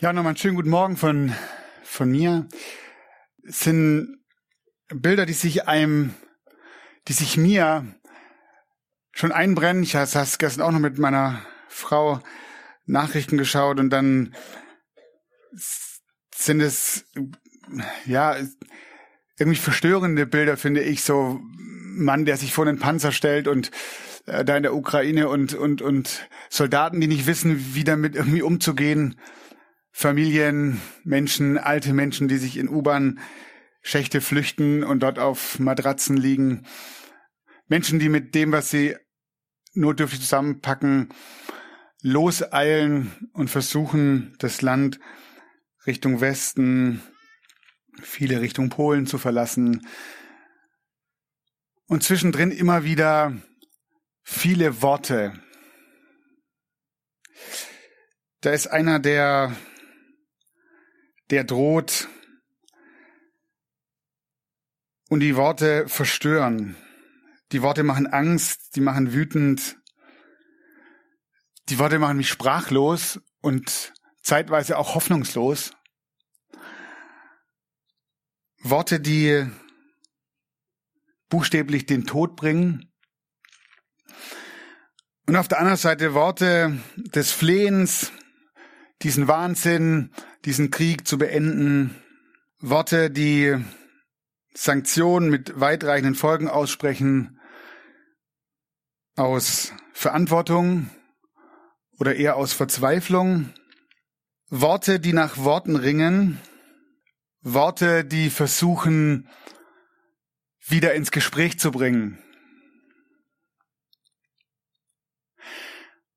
Ja, nochmal einen schönen guten Morgen von, von mir. Es sind Bilder, die sich einem, die sich mir schon einbrennen. Ich habe gestern auch noch mit meiner Frau Nachrichten geschaut und dann sind es, ja, irgendwie verstörende Bilder, finde ich, so Mann, der sich vor den Panzer stellt und äh, da in der Ukraine und, und, und Soldaten, die nicht wissen, wie damit irgendwie umzugehen. Familien, Menschen, alte Menschen, die sich in U-Bahn-Schächte flüchten und dort auf Matratzen liegen. Menschen, die mit dem, was sie notdürftig zusammenpacken, loseilen und versuchen, das Land Richtung Westen, viele Richtung Polen zu verlassen. Und zwischendrin immer wieder viele Worte. Da ist einer, der, der droht und die Worte verstören. Die Worte machen Angst, die machen wütend. Die Worte machen mich sprachlos und zeitweise auch hoffnungslos. Worte, die buchstäblich den Tod bringen. Und auf der anderen Seite Worte des Flehens, diesen Wahnsinn, diesen Krieg zu beenden. Worte, die Sanktionen mit weitreichenden Folgen aussprechen, aus Verantwortung oder eher aus Verzweiflung. Worte, die nach Worten ringen, Worte, die versuchen, wieder ins Gespräch zu bringen.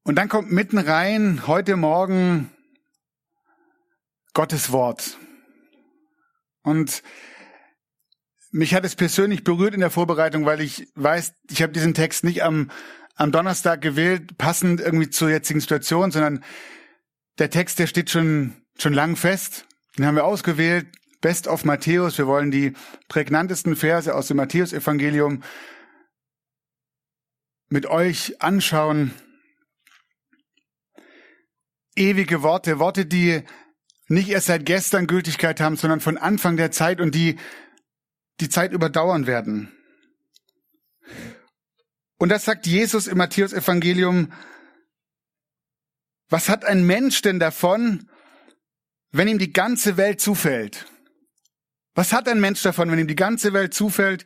Und dann kommt mitten rein heute Morgen Gottes Wort. Und mich hat es persönlich berührt in der Vorbereitung, weil ich weiß, ich habe diesen Text nicht am, am Donnerstag gewählt, passend irgendwie zur jetzigen Situation, sondern der Text, der steht schon, schon lang fest. Den haben wir ausgewählt. Best of Matthäus. Wir wollen die prägnantesten Verse aus dem Matthäusevangelium mit euch anschauen. Ewige Worte, Worte, die nicht erst seit gestern Gültigkeit haben, sondern von Anfang der Zeit und die die Zeit überdauern werden. Und das sagt Jesus im Matthäusevangelium. Was hat ein Mensch denn davon, wenn ihm die ganze Welt zufällt? Was hat ein Mensch davon, wenn ihm die ganze Welt zufällt,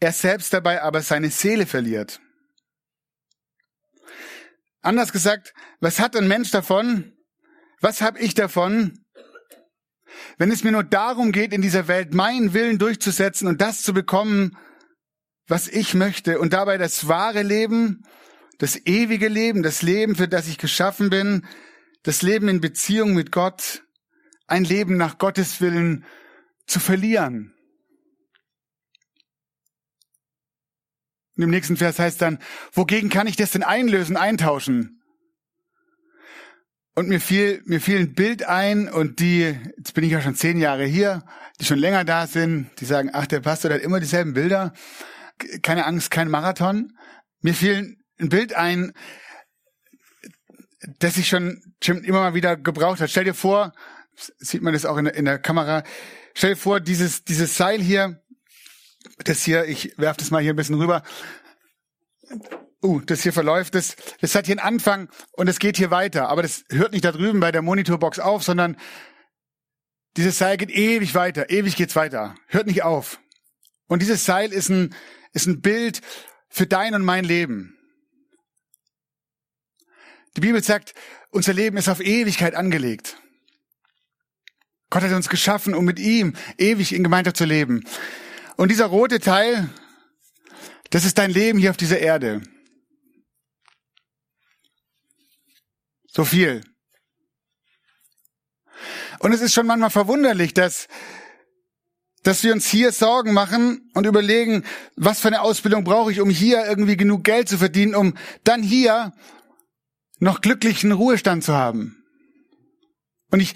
er selbst dabei aber seine Seele verliert? Anders gesagt, was hat ein Mensch davon? Was habe ich davon, wenn es mir nur darum geht, in dieser Welt meinen Willen durchzusetzen und das zu bekommen, was ich möchte und dabei das wahre Leben, das ewige Leben, das Leben, für das ich geschaffen bin, das Leben in Beziehung mit Gott, ein Leben nach Gottes Willen zu verlieren. Und im nächsten Vers heißt dann, wogegen kann ich das denn einlösen, eintauschen? Und mir fiel, mir fiel ein Bild ein und die, jetzt bin ich ja schon zehn Jahre hier, die schon länger da sind, die sagen, ach, der Pastor der hat immer dieselben Bilder. Keine Angst, kein Marathon. Mir fiel ein Bild ein, das ich schon, schon immer mal wieder gebraucht hat. Stell dir vor, sieht man das auch in in der Kamera, Stell dir vor, dieses, dieses Seil hier, das hier, ich werf das mal hier ein bisschen rüber. Uh, das hier verläuft, das, das hat hier einen Anfang und es geht hier weiter. Aber das hört nicht da drüben bei der Monitorbox auf, sondern dieses Seil geht ewig weiter, ewig geht's weiter. Hört nicht auf. Und dieses Seil ist ein, ist ein Bild für dein und mein Leben. Die Bibel sagt, unser Leben ist auf Ewigkeit angelegt. Gott hat uns geschaffen, um mit ihm ewig in Gemeinschaft zu leben. Und dieser rote Teil, das ist dein Leben hier auf dieser Erde. So viel. Und es ist schon manchmal verwunderlich, dass, dass wir uns hier Sorgen machen und überlegen, was für eine Ausbildung brauche ich, um hier irgendwie genug Geld zu verdienen, um dann hier noch glücklichen Ruhestand zu haben. Und ich,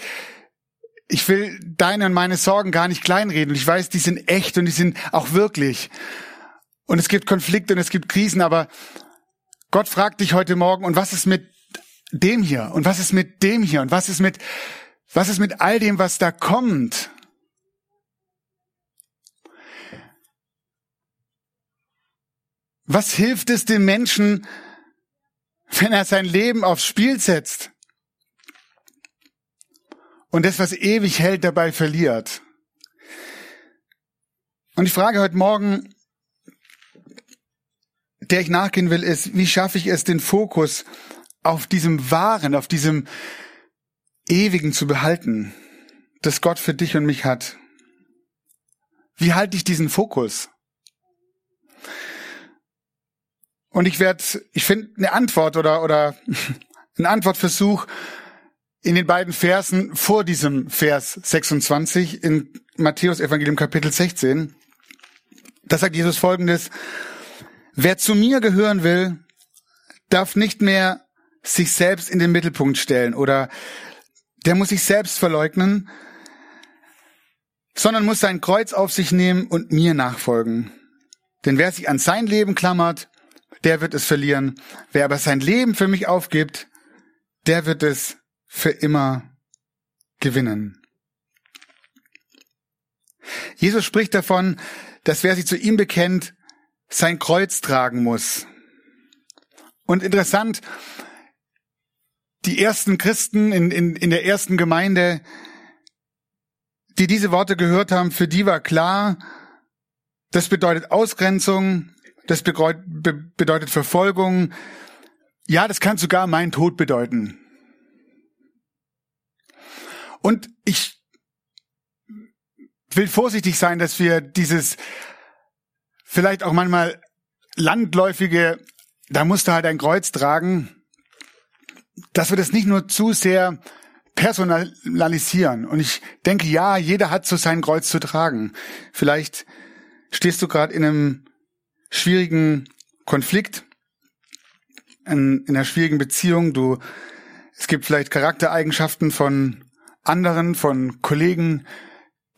ich will deine und meine Sorgen gar nicht kleinreden. Ich weiß, die sind echt und die sind auch wirklich. Und es gibt Konflikte und es gibt Krisen, aber Gott fragt dich heute Morgen, und was ist mit dem hier? Und was ist mit dem hier? Und was ist mit, was ist mit all dem, was da kommt? Was hilft es dem Menschen, wenn er sein Leben aufs Spiel setzt? und das, was ewig hält, dabei verliert. Und die Frage heute Morgen, der ich nachgehen will, ist, wie schaffe ich es, den Fokus auf diesem Wahren, auf diesem Ewigen zu behalten, das Gott für dich und mich hat? Wie halte ich diesen Fokus? Und ich werde, ich finde eine Antwort oder, oder ein Antwortversuch in den beiden Versen vor diesem Vers 26 in Matthäus Evangelium Kapitel 16. Da sagt Jesus folgendes, wer zu mir gehören will, darf nicht mehr sich selbst in den Mittelpunkt stellen oder der muss sich selbst verleugnen, sondern muss sein Kreuz auf sich nehmen und mir nachfolgen. Denn wer sich an sein Leben klammert, der wird es verlieren. Wer aber sein Leben für mich aufgibt, der wird es für immer gewinnen. Jesus spricht davon, dass wer sich zu ihm bekennt, sein Kreuz tragen muss. Und interessant, die ersten Christen in, in, in der ersten Gemeinde, die diese Worte gehört haben, für die war klar, das bedeutet Ausgrenzung, das bedeutet Verfolgung. Ja, das kann sogar mein Tod bedeuten. Und ich will vorsichtig sein, dass wir dieses vielleicht auch manchmal landläufige, da musst du halt ein Kreuz tragen, dass wir das nicht nur zu sehr personalisieren. Und ich denke, ja, jeder hat so sein Kreuz zu tragen. Vielleicht stehst du gerade in einem schwierigen Konflikt, in, in einer schwierigen Beziehung. Du, es gibt vielleicht Charaktereigenschaften von anderen, von Kollegen,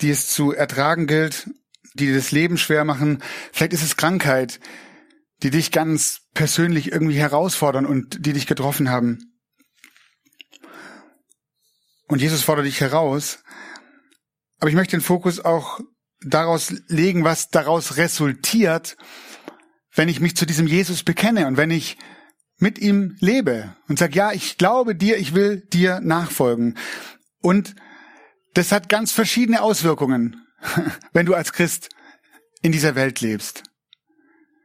die es zu ertragen gilt, die das Leben schwer machen. Vielleicht ist es Krankheit, die dich ganz persönlich irgendwie herausfordern und die dich getroffen haben. Und Jesus fordert dich heraus. Aber ich möchte den Fokus auch daraus legen, was daraus resultiert, wenn ich mich zu diesem Jesus bekenne und wenn ich mit ihm lebe und sage, ja, ich glaube dir, ich will dir nachfolgen. Und das hat ganz verschiedene Auswirkungen, wenn du als Christ in dieser Welt lebst.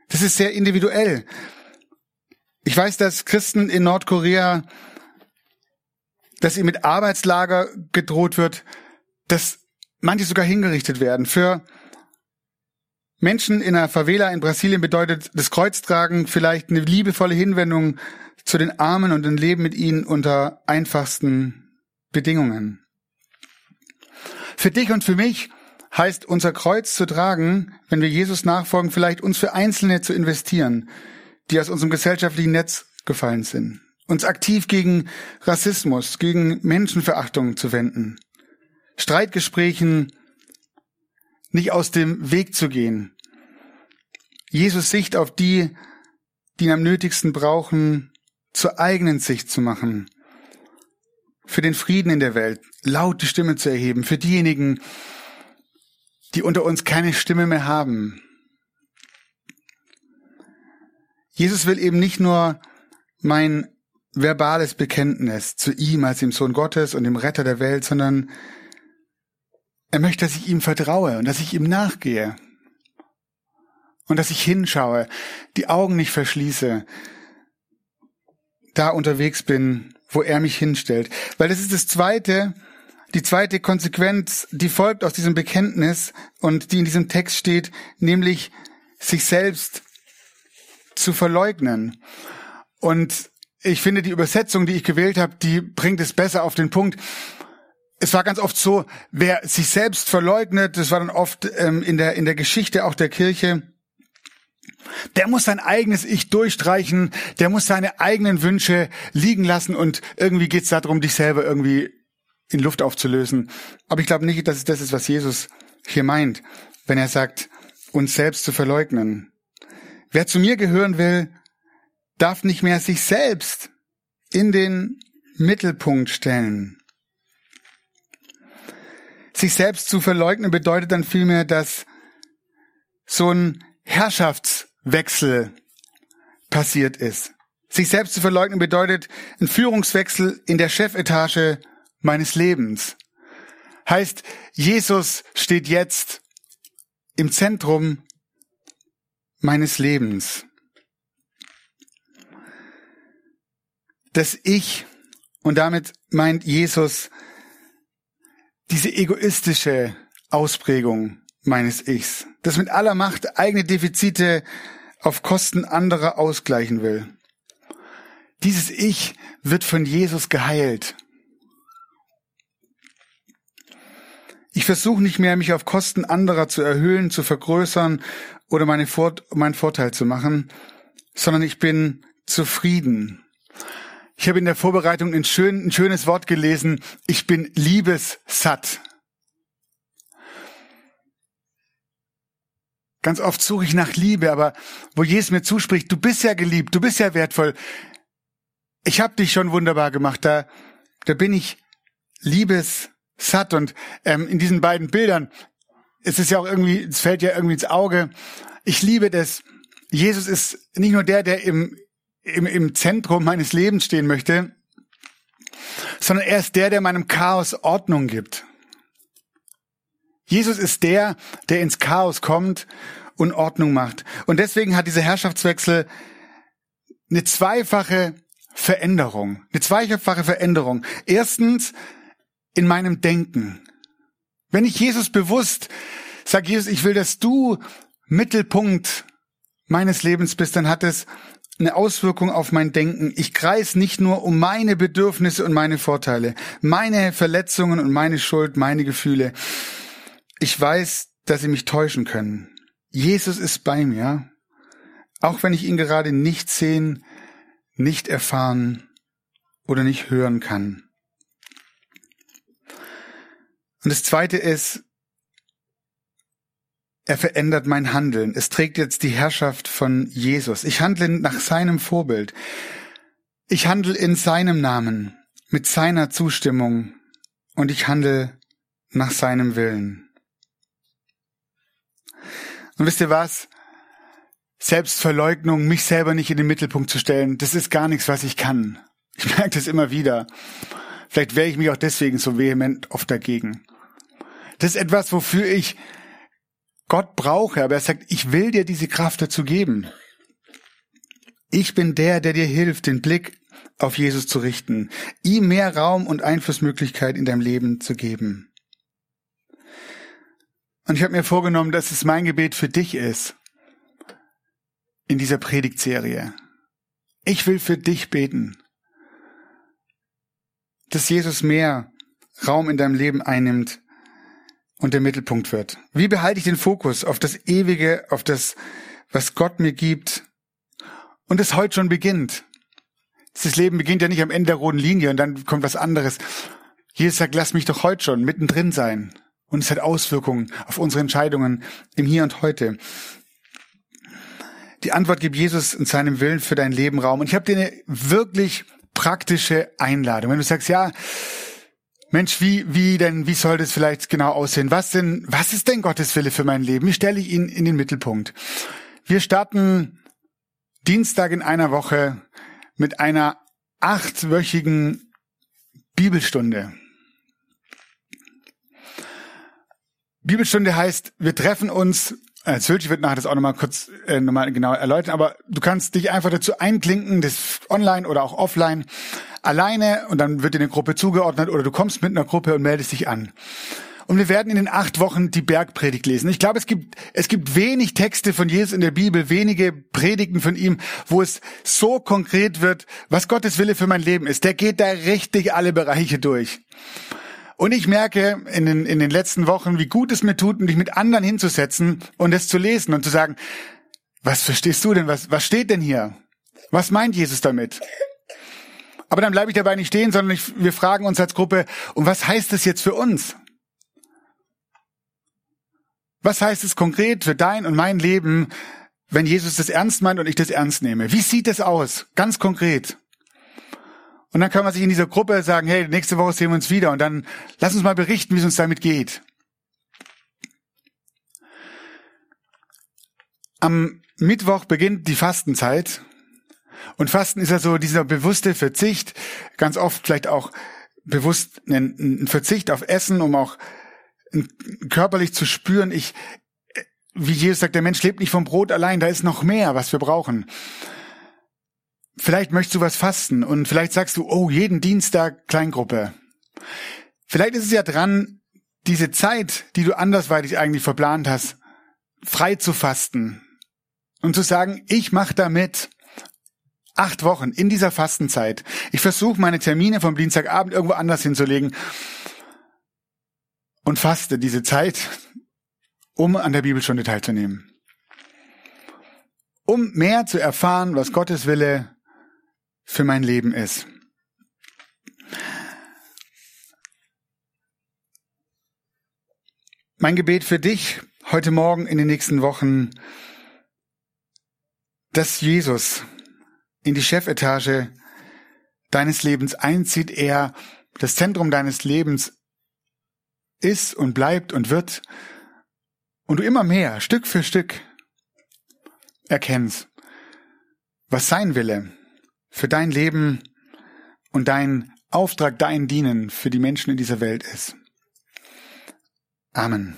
Das ist sehr individuell. Ich weiß, dass Christen in Nordkorea, dass ihnen mit Arbeitslager gedroht wird, dass manche sogar hingerichtet werden. Für Menschen in einer Favela in Brasilien bedeutet das Kreuztragen vielleicht eine liebevolle Hinwendung zu den Armen und ein Leben mit ihnen unter einfachsten Bedingungen. Für dich und für mich heißt unser Kreuz zu tragen, wenn wir Jesus nachfolgen, vielleicht uns für Einzelne zu investieren, die aus unserem gesellschaftlichen Netz gefallen sind. Uns aktiv gegen Rassismus, gegen Menschenverachtung zu wenden. Streitgesprächen nicht aus dem Weg zu gehen. Jesus Sicht auf die, die ihn am nötigsten brauchen, zur eigenen Sicht zu machen für den Frieden in der Welt laut die Stimme zu erheben, für diejenigen, die unter uns keine Stimme mehr haben. Jesus will eben nicht nur mein verbales Bekenntnis zu ihm als dem Sohn Gottes und dem Retter der Welt, sondern er möchte, dass ich ihm vertraue und dass ich ihm nachgehe und dass ich hinschaue, die Augen nicht verschließe, da unterwegs bin wo er mich hinstellt. Weil das ist das zweite, die zweite Konsequenz, die folgt aus diesem Bekenntnis und die in diesem Text steht, nämlich sich selbst zu verleugnen. Und ich finde, die Übersetzung, die ich gewählt habe, die bringt es besser auf den Punkt. Es war ganz oft so, wer sich selbst verleugnet, das war dann oft ähm, in der in der Geschichte auch der Kirche, der muss sein eigenes Ich durchstreichen, der muss seine eigenen Wünsche liegen lassen und irgendwie geht's darum, dich selber irgendwie in Luft aufzulösen. Aber ich glaube nicht, dass es das ist, was Jesus hier meint, wenn er sagt, uns selbst zu verleugnen. Wer zu mir gehören will, darf nicht mehr sich selbst in den Mittelpunkt stellen. Sich selbst zu verleugnen bedeutet dann vielmehr, dass so ein Herrschaftswechsel passiert ist. Sich selbst zu verleugnen bedeutet ein Führungswechsel in der Chefetage meines Lebens. Heißt, Jesus steht jetzt im Zentrum meines Lebens. Das Ich, und damit meint Jesus diese egoistische Ausprägung meines Ichs, das mit aller Macht eigene Defizite auf Kosten anderer ausgleichen will. Dieses Ich wird von Jesus geheilt. Ich versuche nicht mehr, mich auf Kosten anderer zu erhöhen, zu vergrößern oder meine Vor meinen Vorteil zu machen, sondern ich bin zufrieden. Ich habe in der Vorbereitung ein, schön, ein schönes Wort gelesen. Ich bin liebessatt. Ganz oft suche ich nach Liebe, aber wo Jesus mir zuspricht, du bist ja geliebt, du bist ja wertvoll. Ich habe dich schon wunderbar gemacht. Da, da bin ich liebessatt satt. Und ähm, in diesen beiden Bildern, es ist ja auch irgendwie, es fällt ja irgendwie ins Auge. Ich liebe das. Jesus ist nicht nur der, der im, im, im Zentrum meines Lebens stehen möchte, sondern er ist der, der meinem Chaos Ordnung gibt. Jesus ist der, der ins Chaos kommt und Ordnung macht. Und deswegen hat dieser Herrschaftswechsel eine zweifache Veränderung. Eine zweifache Veränderung. Erstens, in meinem Denken. Wenn ich Jesus bewusst sage, Jesus, ich will, dass du Mittelpunkt meines Lebens bist, dann hat es eine Auswirkung auf mein Denken. Ich kreis nicht nur um meine Bedürfnisse und meine Vorteile, meine Verletzungen und meine Schuld, meine Gefühle. Ich weiß, dass sie mich täuschen können. Jesus ist bei mir, auch wenn ich ihn gerade nicht sehen, nicht erfahren oder nicht hören kann. Und das zweite ist, er verändert mein Handeln. Es trägt jetzt die Herrschaft von Jesus. Ich handle nach seinem Vorbild. Ich handle in seinem Namen, mit seiner Zustimmung und ich handle nach seinem Willen. Und wisst ihr was? Selbstverleugnung, mich selber nicht in den Mittelpunkt zu stellen, das ist gar nichts, was ich kann. Ich merke das immer wieder. Vielleicht wehre ich mich auch deswegen so vehement oft dagegen. Das ist etwas, wofür ich Gott brauche, aber er sagt, ich will dir diese Kraft dazu geben. Ich bin der, der dir hilft, den Blick auf Jesus zu richten, ihm mehr Raum und Einflussmöglichkeit in deinem Leben zu geben. Und ich habe mir vorgenommen, dass es mein Gebet für dich ist in dieser Predigtserie. Ich will für dich beten, dass Jesus mehr Raum in deinem Leben einnimmt und der Mittelpunkt wird? Wie behalte ich den Fokus auf das Ewige, auf das, was Gott mir gibt und es heute schon beginnt? Das Leben beginnt ja nicht am Ende der roten Linie und dann kommt was anderes. Jesus sagt, lass mich doch heute schon mittendrin sein. Und es hat Auswirkungen auf unsere Entscheidungen im Hier und Heute. Die Antwort gibt Jesus in seinem Willen für dein Leben Raum. Und ich habe dir eine wirklich praktische Einladung. Wenn du sagst, ja, Mensch, wie, wie denn, wie soll das vielleicht genau aussehen? Was denn, was ist denn Gottes Wille für mein Leben? Wie stelle ich ihn in den Mittelpunkt? Wir starten Dienstag in einer Woche mit einer achtwöchigen Bibelstunde. Bibelstunde heißt, wir treffen uns, äh, Sölti wird nachher das auch nochmal kurz äh, nochmal genau erläutern, aber du kannst dich einfach dazu einklinken, das online oder auch offline alleine und dann wird dir eine Gruppe zugeordnet oder du kommst mit einer Gruppe und meldest dich an. und wir werden in den acht Wochen die Bergpredigt lesen. Ich glaube, es gibt, es gibt wenig Texte von Jesus in der Bibel, wenige Predigten von ihm, wo es so konkret wird, was Gottes Wille für mein Leben ist. Der geht da richtig alle Bereiche durch. Und ich merke in den, in den letzten Wochen, wie gut es mir tut, mich mit anderen hinzusetzen und es zu lesen und zu sagen, was verstehst du denn? Was, was steht denn hier? Was meint Jesus damit? Aber dann bleibe ich dabei nicht stehen, sondern ich, wir fragen uns als Gruppe, und was heißt es jetzt für uns? Was heißt es konkret für dein und mein Leben, wenn Jesus das ernst meint und ich das ernst nehme? Wie sieht es aus? Ganz konkret. Und dann kann man sich in dieser Gruppe sagen, hey, nächste Woche sehen wir uns wieder und dann lass uns mal berichten, wie es uns damit geht. Am Mittwoch beginnt die Fastenzeit. Und Fasten ist ja so dieser bewusste Verzicht, ganz oft vielleicht auch bewusst ein, Verzicht auf Essen, um auch körperlich zu spüren, ich, wie Jesus sagt, der Mensch lebt nicht vom Brot allein, da ist noch mehr, was wir brauchen. Vielleicht möchtest du was fasten und vielleicht sagst du, oh, jeden Dienstag Kleingruppe. Vielleicht ist es ja dran, diese Zeit, die du andersweitig eigentlich verplant hast, frei zu fasten und zu sagen, ich mache damit acht Wochen in dieser Fastenzeit. Ich versuche meine Termine vom Dienstagabend irgendwo anders hinzulegen und faste diese Zeit, um an der Bibelstunde teilzunehmen. Um mehr zu erfahren, was Gottes Wille für mein Leben ist. Mein Gebet für dich heute Morgen in den nächsten Wochen, dass Jesus in die Chefetage deines Lebens einzieht, er das Zentrum deines Lebens ist und bleibt und wird und du immer mehr, Stück für Stück erkennst, was sein Wille für dein Leben und dein Auftrag, dein Dienen für die Menschen in dieser Welt ist. Amen.